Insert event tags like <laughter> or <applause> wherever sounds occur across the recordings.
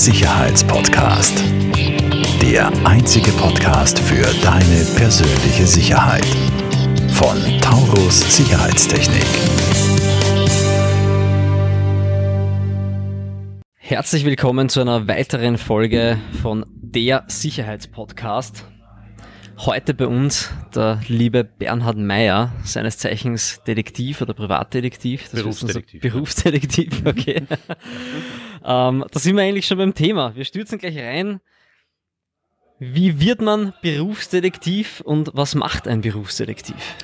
Sicherheitspodcast. Der einzige Podcast für deine persönliche Sicherheit. Von Taurus Sicherheitstechnik. Herzlich willkommen zu einer weiteren Folge von der Sicherheitspodcast. Heute bei uns der liebe Bernhard Meyer, seines Zeichens Detektiv oder Privatdetektiv. Das Berufsdetektiv. Berufsdetektiv, <laughs> okay. <laughs> ähm, da sind wir eigentlich schon beim Thema. Wir stürzen gleich rein. Wie wird man Berufsdetektiv und was macht ein Berufsdetektiv?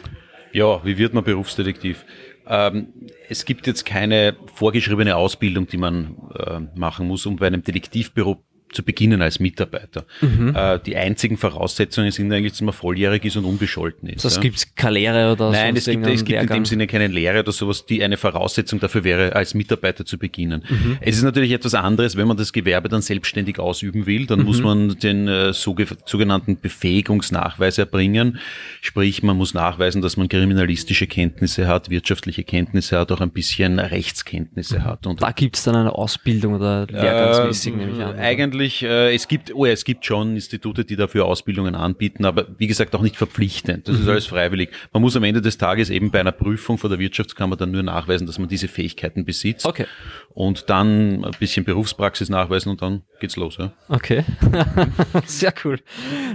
Ja, wie wird man Berufsdetektiv? Ähm, es gibt jetzt keine vorgeschriebene Ausbildung, die man äh, machen muss, um bei einem Detektivbüro zu beginnen als Mitarbeiter. Mhm. Äh, die einzigen Voraussetzungen sind eigentlich, dass man volljährig ist und unbescholten ist. Das ja. gibt's keine Lehre oder Nein, es gibt, es gibt in dem Sinne keine Lehre oder sowas, die eine Voraussetzung dafür wäre, als Mitarbeiter zu beginnen. Mhm. Es ist natürlich etwas anderes, wenn man das Gewerbe dann selbstständig ausüben will, dann Mhm. muss man den äh, soge- sogenannten Befähigungsnachweis erbringen. Sprich, man muss nachweisen, dass man kriminalistische Kenntnisse hat, wirtschaftliche Kenntnisse hat, auch ein bisschen Rechtskenntnisse hat. Und Da gibt's dann eine Ausbildung oder lehrgangsmäßig, nehme ich an. oder? Eigentlich, äh, es gibt, oh, ja, es gibt schon Institute, die dafür Ausbildungen anbieten, aber wie gesagt auch nicht verpflichtend. Das Mhm. ist alles freiwillig. Man muss am Ende des Tages eben bei einer Prüfung vor der Wirtschaftskammer dann nur nachweisen, dass man diese Fähigkeiten besitzt. Okay. Und dann ein bisschen Berufspraxis nachweisen und dann geht's los. Ja. Okay. <laughs> Sehr cool.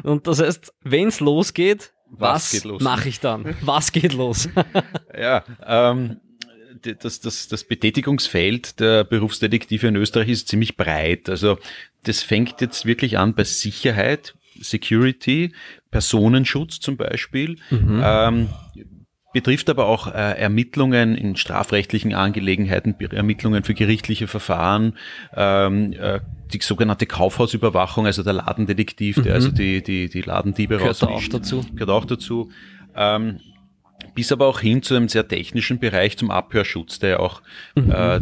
Und das heißt, wenn's losgeht, was, Was mache ich dann? Was geht los? <laughs> Ja, ähm, das, das, das Betätigungsfeld der Berufsdetektive in Österreich ist ziemlich breit. Also das fängt jetzt wirklich an bei Sicherheit, Security, Personenschutz zum Beispiel. Ähm, betrifft aber auch äh, Ermittlungen in strafrechtlichen Angelegenheiten, Ermittlungen für gerichtliche Verfahren, ähm, äh, die sogenannte Kaufhausüberwachung, also der Ladendetektiv, der also die, die, die Ladendiebe Gehört auch dazu. Gehört auch dazu. Ähm, bis aber auch hin zu einem sehr technischen Bereich zum Abhörschutz, der ja auch äh,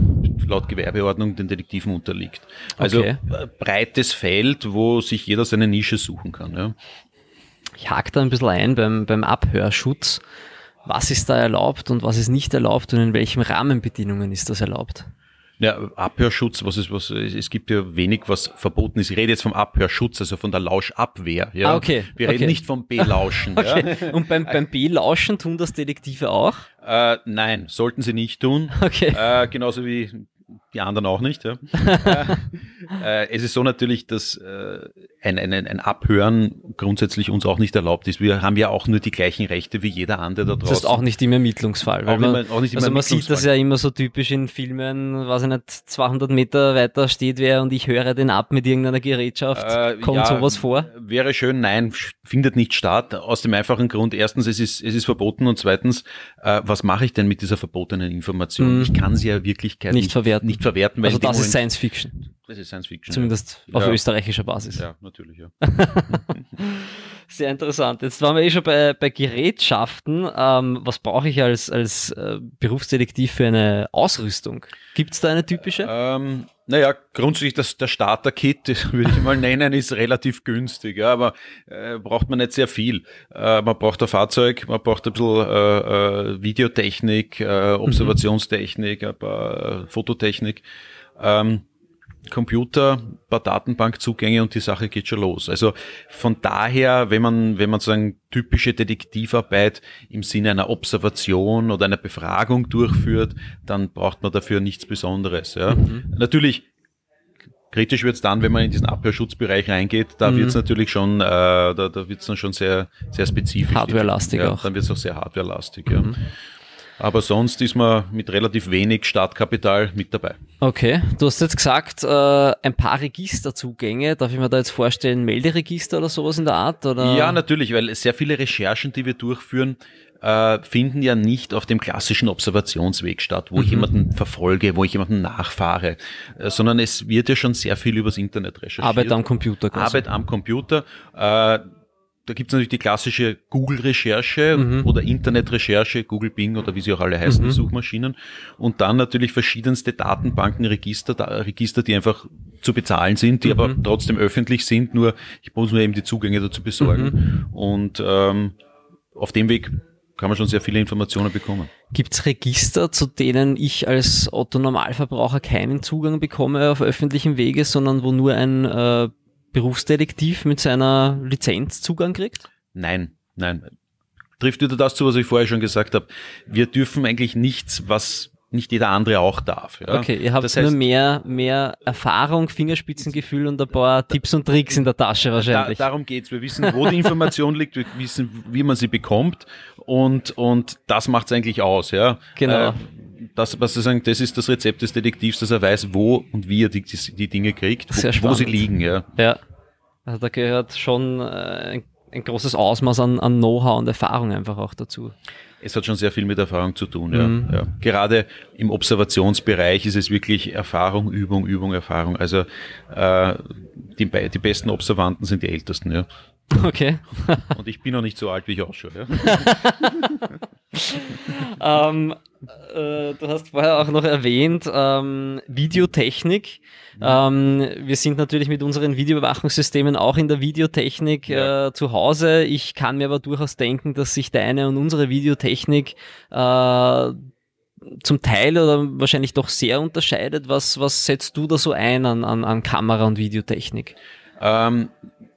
laut Gewerbeordnung den Detektiven unterliegt. Also Okay. äh, breites Feld, wo sich jeder seine Nische suchen kann. Ja. Ich hake da ein bisschen ein beim, beim Abhörschutz. Was ist da erlaubt und was ist nicht erlaubt und in welchen Rahmenbedingungen ist das erlaubt? Ja, Abhörschutz, was ist was? Es gibt ja wenig, was verboten ist. Ich rede jetzt vom Abhörschutz, also von der Lauschabwehr. Ja? Ah, okay, Wir reden okay. nicht vom Belauschen. <laughs> Okay. Und beim, beim B-Lauschen tun das Detektive auch? ja? äh, nein, sollten sie nicht tun. Okay. Äh, genauso wie die anderen auch nicht. Ja. <laughs> äh, äh, es ist so natürlich, dass äh, ein, ein, ein Abhören grundsätzlich uns auch nicht erlaubt ist. Wir haben ja auch nur die gleichen Rechte wie jeder andere da draußen. Das ist auch nicht im Ermittlungsfall. Weil man, immer- also man sieht das ja immer so typisch in Filmen, weiß ich nicht, 200 Meter weiter steht wer und ich höre den ab mit irgendeiner Gerätschaft. Äh, Kommt ja, sowas vor? Wäre schön, nein, findet nicht statt. Aus dem einfachen Grund, erstens, es ist, es ist verboten und zweitens, äh, was mache ich denn mit dieser verbotenen Information? Mhm. Ich kann sie ja in Wirklichkeit Nicht nicht, verwerten. nicht verwerten. Weil Also das ist Science Fiction. Das ist Science Fiction. Zumindest auf Ja. österreichischer Basis. Ja, natürlich, ja. <laughs> Sehr interessant. Jetzt waren wir eh schon bei, bei Gerätschaften. Ähm, was brauche ich als, als äh, Berufsdetektiv für eine Ausrüstung? Gibt es da eine typische? Ähm, naja, grundsätzlich das, der Starter-Kit, das <laughs> würde ich mal nennen, ist relativ günstig, ja, aber äh, braucht man nicht sehr viel. Äh, man braucht ein Fahrzeug, man braucht ein bisschen äh, äh, Videotechnik, äh, Observationstechnik, ein paar äh, Fototechnik. Ähm, Computer, ein paar Datenbankzugänge und die Sache geht schon los. Also von daher, wenn man, wenn man sagen typische Detektivarbeit im Sinne einer Observation oder einer Befragung durchführt, dann braucht man dafür nichts Besonderes. Ja. Natürlich kritisch wird's dann, wenn man in diesen Abhörschutzbereich reingeht. Da wird's natürlich schon, äh, da, da wird's dann schon sehr, sehr spezifisch. Hardwarelastig ja, auch. Dann wird's auch sehr hardwarelastig. Ja. Aber sonst ist man mit relativ wenig Startkapital mit dabei. Okay, du hast jetzt gesagt, äh, ein paar Registerzugänge. Darf ich mir da jetzt vorstellen, Melderegister oder sowas in der Art? Oder? Ja, natürlich, weil sehr viele Recherchen, die wir durchführen, äh, finden ja nicht auf dem klassischen Observationsweg statt, wo ich jemanden verfolge, wo ich jemanden nachfahre, äh, sondern es wird ja schon sehr viel übers Internet recherchiert. Arbeit am Computer quasi. Arbeit am Computer. Äh, da gibt es natürlich die klassische Google-Recherche Mhm. oder Internet-Recherche, Google Bing oder wie sie auch alle heißen, die Suchmaschinen. Und dann natürlich verschiedenste Datenbanken, Register, da, Register, die einfach zu bezahlen sind, die aber trotzdem öffentlich sind, nur ich muss nur eben die Zugänge dazu besorgen. Und ähm, auf dem Weg kann man schon sehr viele Informationen bekommen. Gibt es Register, zu denen ich als Otto-Normalverbraucher keinen Zugang bekomme auf öffentlichem Wege, sondern wo nur ein äh, Berufsdetektiv mit seiner Lizenz Zugang kriegt? Nein, nein. Trifft wieder das zu, was ich vorher schon gesagt habe. Wir dürfen eigentlich nichts, was nicht jeder andere auch darf. Ja? Okay, ihr habt das heißt, nur mehr, mehr Erfahrung, Fingerspitzengefühl und ein paar Tipps und Tricks in der Tasche wahrscheinlich. Da, darum geht's. Wir wissen, wo die Information liegt, wir wissen, wie man sie bekommt und, und das macht's eigentlich aus. Ja? Genau. Äh, das, was Sie sagen, das ist das Rezept des Detektivs, dass er weiß, wo und wie er die, die, die Dinge kriegt, wo, wo, sie liegen. Ja. ja. Also da gehört schon äh, ein, ein großes Ausmaß an, an Know-how und Erfahrung einfach auch dazu. Es hat schon sehr viel mit Erfahrung zu tun. Ja. Mhm. ja. Gerade im Observationsbereich ist es wirklich Erfahrung, Übung, Übung, Erfahrung. Also äh, die, die besten Observanten sind die Ältesten. Ja. Okay. Und ich bin noch nicht so alt, wie ich ausschaue. Ja. <laughs> <laughs> ähm, äh, du hast vorher auch noch erwähnt, ähm, Videotechnik. Ähm, wir sind natürlich mit unseren Videoüberwachungssystemen auch in der Videotechnik äh, zu Hause. Ich kann mir aber durchaus denken, dass sich deine und unsere Videotechnik äh, zum Teil oder wahrscheinlich doch sehr unterscheidet. Was, was setzt du da so ein an, an, an Kamera- und Videotechnik? Ähm,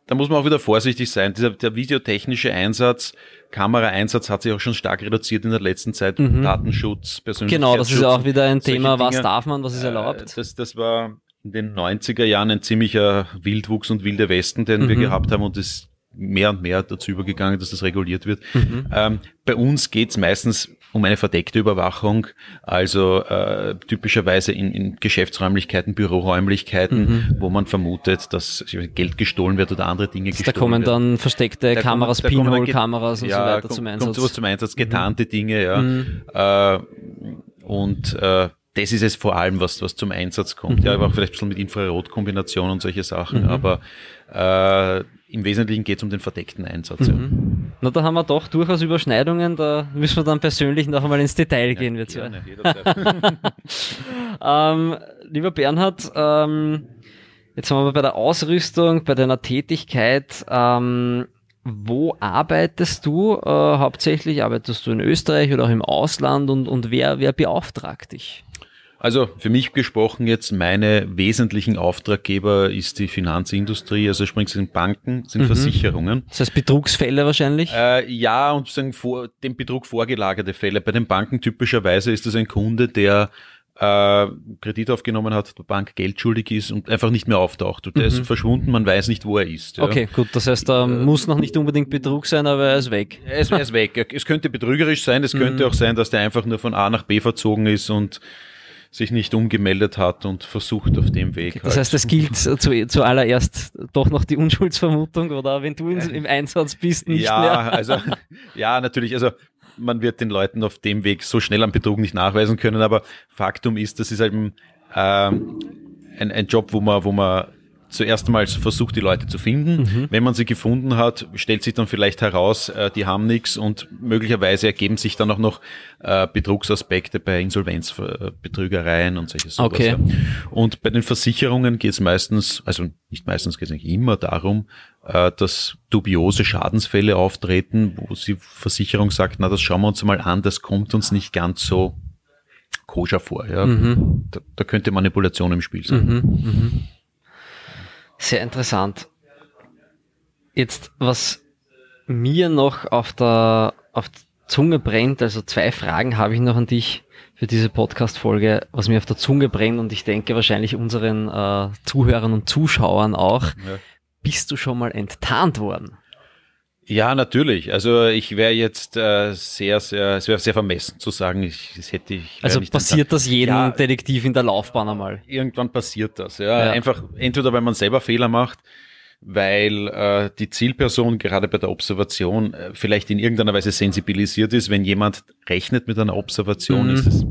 da muss man auch wieder vorsichtig sein. Dieser, der videotechnische Einsatz, Kameraeinsatz hat sich auch schon stark reduziert in der letzten Zeit. Mhm. Datenschutz, Persönlichkeitsschutz. Genau, das ist auch wieder ein Thema, was darf man, was ist erlaubt? Äh, das, das war in den 90er Jahren ein ziemlicher Wildwuchs und wilder Westen, den mhm. wir gehabt haben und es mehr und mehr dazu übergegangen, dass das reguliert wird. Mhm. Ähm, bei uns geht's meistens um eine verdeckte Überwachung, also äh, typischerweise in, in Geschäftsräumlichkeiten, Büroräumlichkeiten, mhm. wo man vermutet, dass Geld gestohlen wird oder andere Dinge gestohlen werden. Da kommen dann versteckte da Kameras, Pinhole-Kameras und ja, so weiter kommt, zum Einsatz. Kommt sowas zum Einsatz, getarnte mhm. Dinge, ja. Mhm. Äh, und äh, das ist es vor allem, was, was zum Einsatz kommt. Mhm. Ja, aber auch vielleicht ein bisschen mit Infrarotkombination und solche Sachen, mhm. aber äh, im Wesentlichen geht es um den verdeckten Einsatz. Mhm. Ja. Na, da haben wir doch durchaus Überschneidungen, da müssen wir dann persönlich noch einmal ins Detail gehen. Wir zwei. <laughs> ähm, lieber Bernhard, ähm, jetzt haben wir bei der Ausrüstung, bei deiner Tätigkeit, ähm, wo arbeitest du? Äh, hauptsächlich arbeitest du in Österreich oder auch im Ausland und, und wer, wer beauftragt dich? Also für mich gesprochen jetzt, meine wesentlichen Auftraggeber ist die Finanzindustrie, also sprich sind Banken, sind mhm. Versicherungen. Das heißt Betrugsfälle wahrscheinlich? Äh, ja, und sagen vor, dem Betrug vorgelagerte Fälle. Bei den Banken typischerweise ist das ein Kunde, der äh, Kredit aufgenommen hat, der Bank Geld schuldig ist und einfach nicht mehr auftaucht. Der mhm. ist verschwunden, man weiß nicht, wo er ist. Ja. Okay, gut, das heißt, da äh, muss noch nicht unbedingt Betrug sein, aber er ist weg. Er ist, er ist <laughs> weg. Es könnte betrügerisch sein, es könnte mhm. auch sein, dass der einfach nur von A nach B verzogen ist und sich nicht umgemeldet hat und versucht auf dem Weg. Okay, das halt. heißt, es gilt zu, zuallererst doch noch die Unschuldsvermutung oder wenn du im Einsatz bist, nicht ja, mehr. also ja, natürlich. Also man wird den Leuten auf dem Weg so schnell am Betrug nicht nachweisen können, aber Faktum ist, das ist eben ähm, ein, ein Job, wo man, wo man zuerst einmal versucht, die Leute zu finden. Mhm. Wenn man sie gefunden hat, stellt sich dann vielleicht heraus, äh, die haben nichts und möglicherweise ergeben sich dann auch noch äh, Betrugsaspekte bei Insolvenzbetrügereien und solche sowas. Okay. Und bei den Versicherungen geht es meistens, also nicht meistens geht es eigentlich immer darum, äh, dass dubiose Schadensfälle auftreten, wo die Versicherung sagt, na, das schauen wir uns mal an, das kommt uns nicht ganz so koscher vor. Ja. Mhm. Da, da, könnte Manipulation im Spiel sein. Mhm. Sehr interessant. Jetzt, was mir noch auf der, auf der Zunge brennt, also zwei Fragen habe ich noch an dich für diese Podcast-Folge, was mir auf der Zunge brennt und ich denke wahrscheinlich unseren äh, Zuhörern und Zuschauern auch. Ja. Bist du schon mal enttarnt worden? Ja, natürlich. Also ich wäre jetzt äh, sehr, sehr, es wäre sehr vermessen zu sagen, ich, das hätte ich. Also passiert das jedem ja, Detektiv in der Laufbahn einmal? Irgendwann passiert das, ja. ja. Einfach entweder weil man selber Fehler macht, weil äh, die Zielperson gerade bei der Observation äh, vielleicht in irgendeiner Weise sensibilisiert ist. Wenn jemand rechnet mit einer Observation, mhm. ist es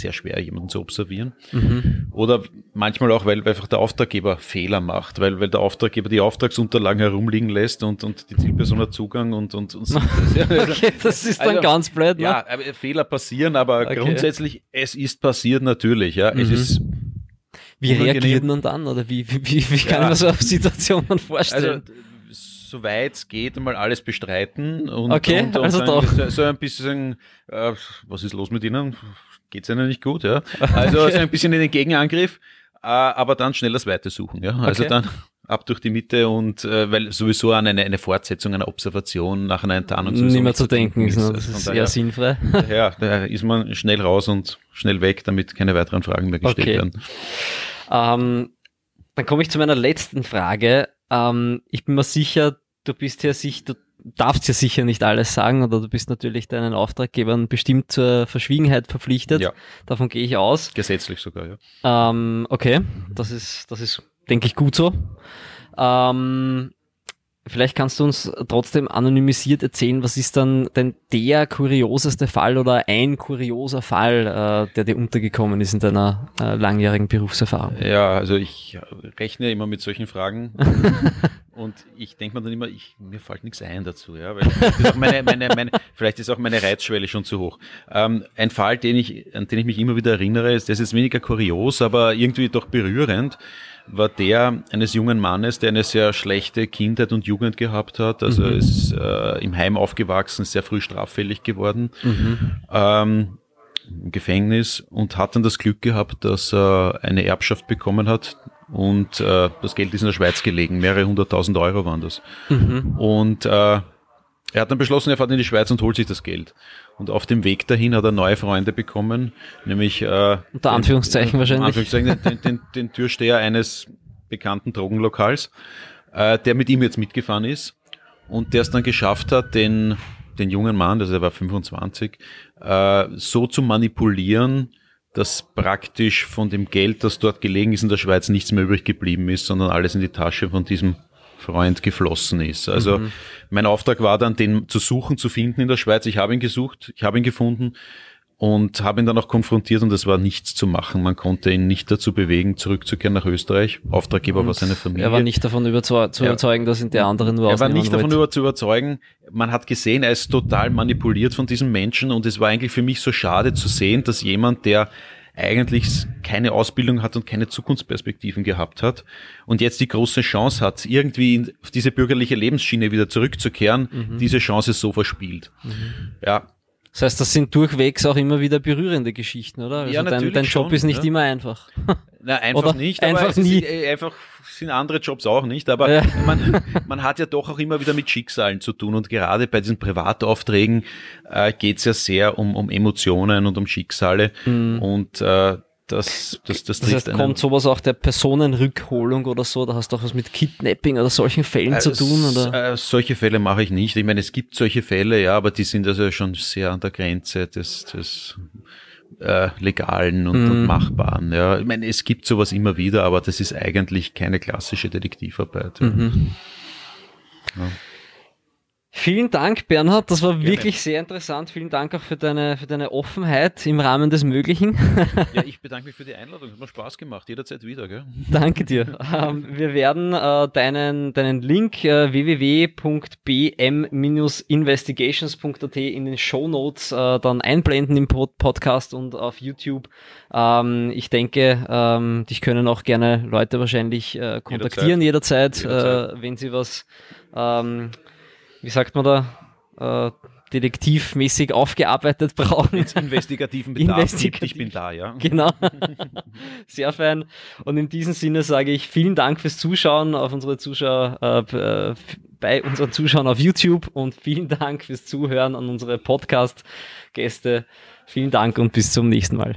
sehr schwer, jemanden zu observieren. Mhm. Oder manchmal auch, weil einfach der Auftraggeber Fehler macht, weil, weil der Auftraggeber die Auftragsunterlagen herumliegen lässt und, und die Zielperson hat Zugang und, und, und <laughs> okay, das ist dann also, ganz blöd. Ne? Ja, Fehler passieren, aber okay. grundsätzlich, es ist passiert natürlich. Ja, mhm. es ist wie reagiert man dann oder wie, wie, wie, wie kann ja. man so auf Situationen <laughs> vorstellen? Also, soweit es geht, einmal alles bestreiten. Und, Okay, und, und also dann doch. So, so ein bisschen, äh, was ist los mit Ihnen? Geht's Ihnen nicht gut? Ja? <laughs> Also Okay. so ein bisschen in den Gegenangriff, äh, aber dann schnell das Weite suchen. Ja? Also Okay. dann ab durch die Mitte und äh, weil sowieso an eine, eine Fortsetzung, eine Observation nach einer Enttarnung Nicht mehr zu denken, ist, Also das ist daher- eher sinnfrei. <laughs> Ja, da ist man schnell raus und schnell weg, damit keine weiteren Fragen mehr gestellt Okay. werden. Ähm, dann komme ich zu meiner letzten Frage. Ähm, ich bin mir sicher, du bist ja sich, du darfst ja sicher nicht alles sagen oder du bist natürlich deinen Auftraggebern bestimmt zur Verschwiegenheit verpflichtet. Ja. Davon gehe ich aus. Gesetzlich sogar, ja. Ähm, okay, das ist, das ist, denke ich, gut so. Ähm, vielleicht kannst du uns trotzdem anonymisiert erzählen, was ist dann denn der kurioseste Fall oder ein kurioser Fall, äh, der dir untergekommen ist in deiner äh, langjährigen Berufserfahrung? Ja, also ich rechne immer mit solchen Fragen <laughs> und ich denke mir dann immer, ich, mir fällt nichts ein dazu, ja, weil vielleicht ist auch meine, meine, meine, vielleicht ist auch meine Reizschwelle schon zu hoch. Ähm, ein Fall, den ich, an den ich mich immer wieder erinnere, ist, der ist jetzt weniger kurios, aber irgendwie doch berührend, war der eines jungen Mannes, der eine sehr schlechte Kindheit und Jugend gehabt hat. Also Mhm. ist äh, im Heim aufgewachsen, sehr früh straffällig geworden. Mhm. ähm, im Gefängnis und hat dann das Glück gehabt, dass er eine Erbschaft bekommen hat und äh, das Geld ist in der Schweiz gelegen, mehrere hunderttausend Euro waren das. Mhm. Und äh, er hat dann beschlossen, er fährt in die Schweiz und holt sich das Geld. Und auf dem Weg dahin hat er neue Freunde bekommen, nämlich äh, Unter Anführungszeichen den, wahrscheinlich. Anführungszeichen, den, den, den Türsteher eines bekannten Drogenlokals, äh, der mit ihm jetzt mitgefahren ist und der es dann geschafft hat, den, den jungen Mann, also er war 25, äh, so zu manipulieren, dass praktisch von dem Geld, das dort gelegen ist in der Schweiz, nichts mehr übrig geblieben ist, sondern alles in die Tasche von diesem Freund geflossen ist. Also mein Auftrag war dann, den zu suchen, zu finden in der Schweiz. Ich habe ihn gesucht, ich habe ihn gefunden und habe ihn dann auch konfrontiert und es war nichts zu machen. Man konnte ihn nicht dazu bewegen, zurückzukehren nach Österreich. Auftraggeber war seine Familie. Er war nicht davon überzeu zu überzeugen, dass ihn der andere nur Er war nicht davon über zu überzeugen. Man hat gesehen, er ist total manipuliert von diesem Menschen und es war eigentlich für mich so schade zu sehen, dass jemand, der eigentlich keine Ausbildung hat und keine Zukunftsperspektiven gehabt hat und jetzt die große Chance hat, irgendwie in- auf diese bürgerliche Lebensschiene wieder zurückzukehren, Mhm. diese Chance so verspielt. Ja, Das heißt, das sind durchwegs auch immer wieder berührende Geschichten, oder? Also Ja, dein, natürlich dein Job schon, ist nicht ja. immer einfach. <laughs> Na, einfach Oder nicht, einfach nie. Ist, äh, einfach sind andere Jobs auch nicht, aber Ja. <laughs> man, man hat ja doch auch immer wieder mit Schicksalen zu tun und gerade bei diesen Privataufträgen äh, geht es ja sehr um, um Emotionen und um Schicksale und äh, das, das, das, Mhm. Das heißt, einen- kommt sowas auch der Personenrückholung oder so? Da hast du auch was mit Kidnapping oder solchen Fällen zu Äh, tun? s- Oder? Äh, solche Fälle mache ich nicht. Ich meine, es gibt solche Fälle, ja, aber die sind also schon sehr an der Grenze des, des äh, Legalen und, Mhm. und Machbaren. Ja. Ich meine, es gibt sowas immer wieder, aber das ist eigentlich keine klassische Detektivarbeit. Ja. Mhm. Vielen Dank, Bernhard. Das war wirklich sehr interessant. Vielen Dank auch für deine, für deine Offenheit im Rahmen des Möglichen. Ja, <laughs> ich bedanke mich für die Einladung. Hat mir Spaß gemacht. Jederzeit wieder, gell? Danke dir. ähm, wir werden äh, deinen, deinen Link äh, www.bm-investigations.at in den Show Notes äh, dann einblenden im Pod Podcast und auf YouTube. Ähm, ich denke, ähm, dich können auch gerne Leute wahrscheinlich äh, kontaktieren jederzeit, Jederzeit. Äh, wenn sie was, ähm, wie sagt man da, äh, detektivmäßig aufgearbeitet <laughs> brauchen. Jetzt investigativen Bedarf Investigativ. ich bin da, ja. Genau. <laughs> Sehr fein. Und in diesem Sinne sage ich vielen Dank fürs Zuschauen auf unsere Zuschauer, äh, äh, bei unseren Zuschauern auf YouTube und vielen Dank fürs Zuhören an unsere Podcast-Gäste. Vielen Dank und bis zum nächsten Mal.